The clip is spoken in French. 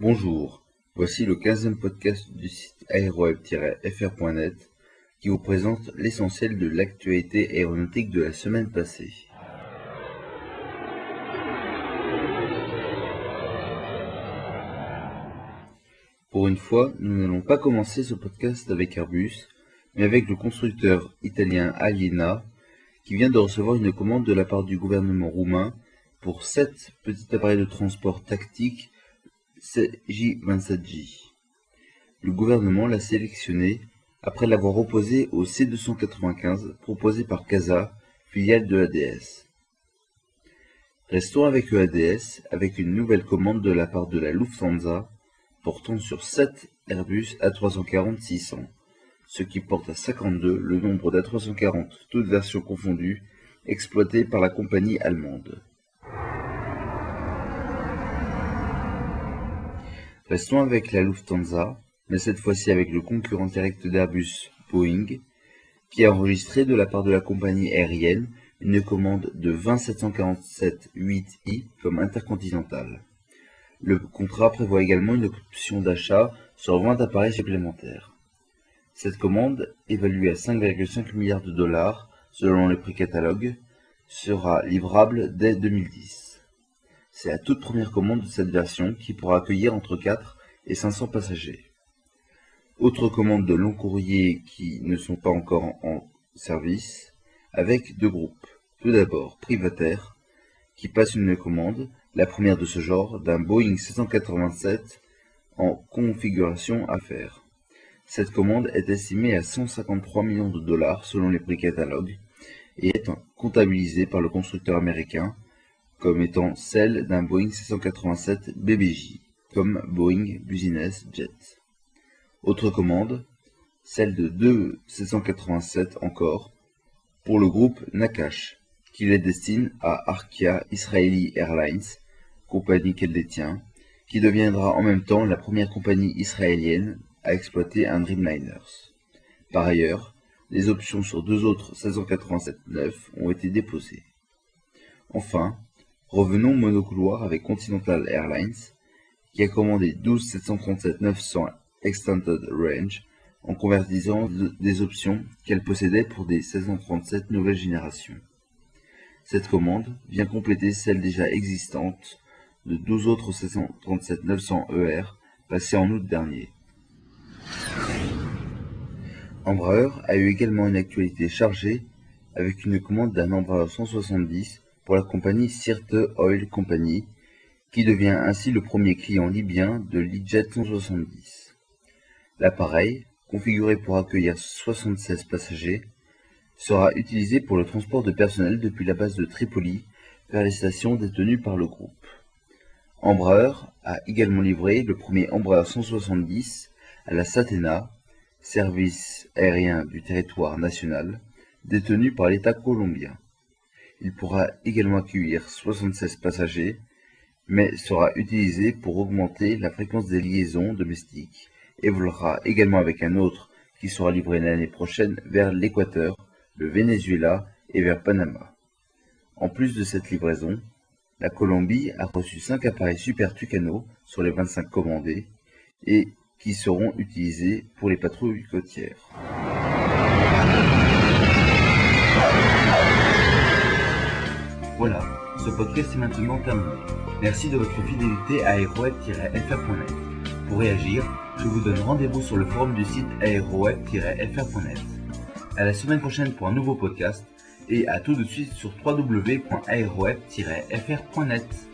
Bonjour, voici le 15e podcast du site aéroweb-fr.net qui vous présente l'essentiel de l'actualité aéronautique de la semaine passée. Pour une fois, nous n'allons pas commencer ce podcast avec Airbus, mais avec le constructeur italien Aliena, qui vient de recevoir une commande de la part du gouvernement roumain pour 7 petits appareils de transport tactique J-27J. Le gouvernement l'a sélectionné après l'avoir opposé au C-295 proposé par CASA, filiale de l'ADS. Restons avec l'ADS avec une nouvelle commande de la part de la Lufthansa portant sur 7 Airbus A340-600, ce qui porte à 52 le nombre d'A340, toutes versions confondues, exploitées par la compagnie allemande. Restons avec la Lufthansa, mais cette fois-ci avec le concurrent direct d'Airbus, Boeing, qui a enregistré de la part de la compagnie aérienne une commande de 20 747-8i comme intercontinental. Le contrat prévoit également une option d'achat sur 20 appareils supplémentaires. Cette commande, évaluée à 5,5 milliards de dollars selon les prix catalogue, sera livrable dès 2010. C'est la toute première commande de cette version qui pourra accueillir entre 4 et 500 passagers. Autres commandes de long courrier qui ne sont pas encore en service, avec deux groupes. Tout d'abord, Privataire, qui passe une commande, la première de ce genre, d'un Boeing 787 en configuration à faire. Cette commande est estimée à 153 millions de dollars selon les prix catalogues et est comptabilisée par le constructeur américain comme étant celle d'un Boeing 787 BBJ, comme Boeing Business Jet. Autre commande, celle de deux 787 encore, pour le groupe Nakash, qui les destine à Arkia Israeli Airlines, compagnie qu'elle détient, qui deviendra en même temps la première compagnie israélienne à exploiter un Dreamliner. Par ailleurs, les options sur deux autres 787-9 ont été déposées. Enfin, Revenons monocouloir avec Continental Airlines, qui a commandé 12 737-900 Extended Range en convertissant des options qu'elle possédait pour des 737 nouvelle génération. Cette commande vient compléter celle déjà existante de 12 autres 737-900 ER passés en août dernier. Embraer a eu également une actualité chargée avec une commande d'un Embraer 170 pour la compagnie Sirte Oil Company, qui devient ainsi le premier client libyen de l'E-Jet 170. L'appareil, configuré pour accueillir 76 passagers, sera utilisé pour le transport de personnel depuis la base de Tripoli vers les stations détenues par le groupe. Embraer a également livré le premier Embraer 170 à la Satena, service aérien du territoire national, détenu par l'État colombien. Il pourra également accueillir 76 passagers, mais sera utilisé pour augmenter la fréquence des liaisons domestiques et volera également avec un autre qui sera livré l'année prochaine vers l'Équateur, le Venezuela et vers Panama. En plus de cette livraison, la Colombie a reçu 5 appareils Super Tucano sur les 25 commandés et qui seront utilisés pour les patrouilles côtières. Voilà, ce podcast est maintenant terminé. Merci de votre fidélité à aeroweb-fr.net. Pour réagir, je vous donne rendez-vous sur le forum du site aeroweb-fr.net. À la semaine prochaine pour un nouveau podcast et à tout de suite sur www.aeroweb-fr.net.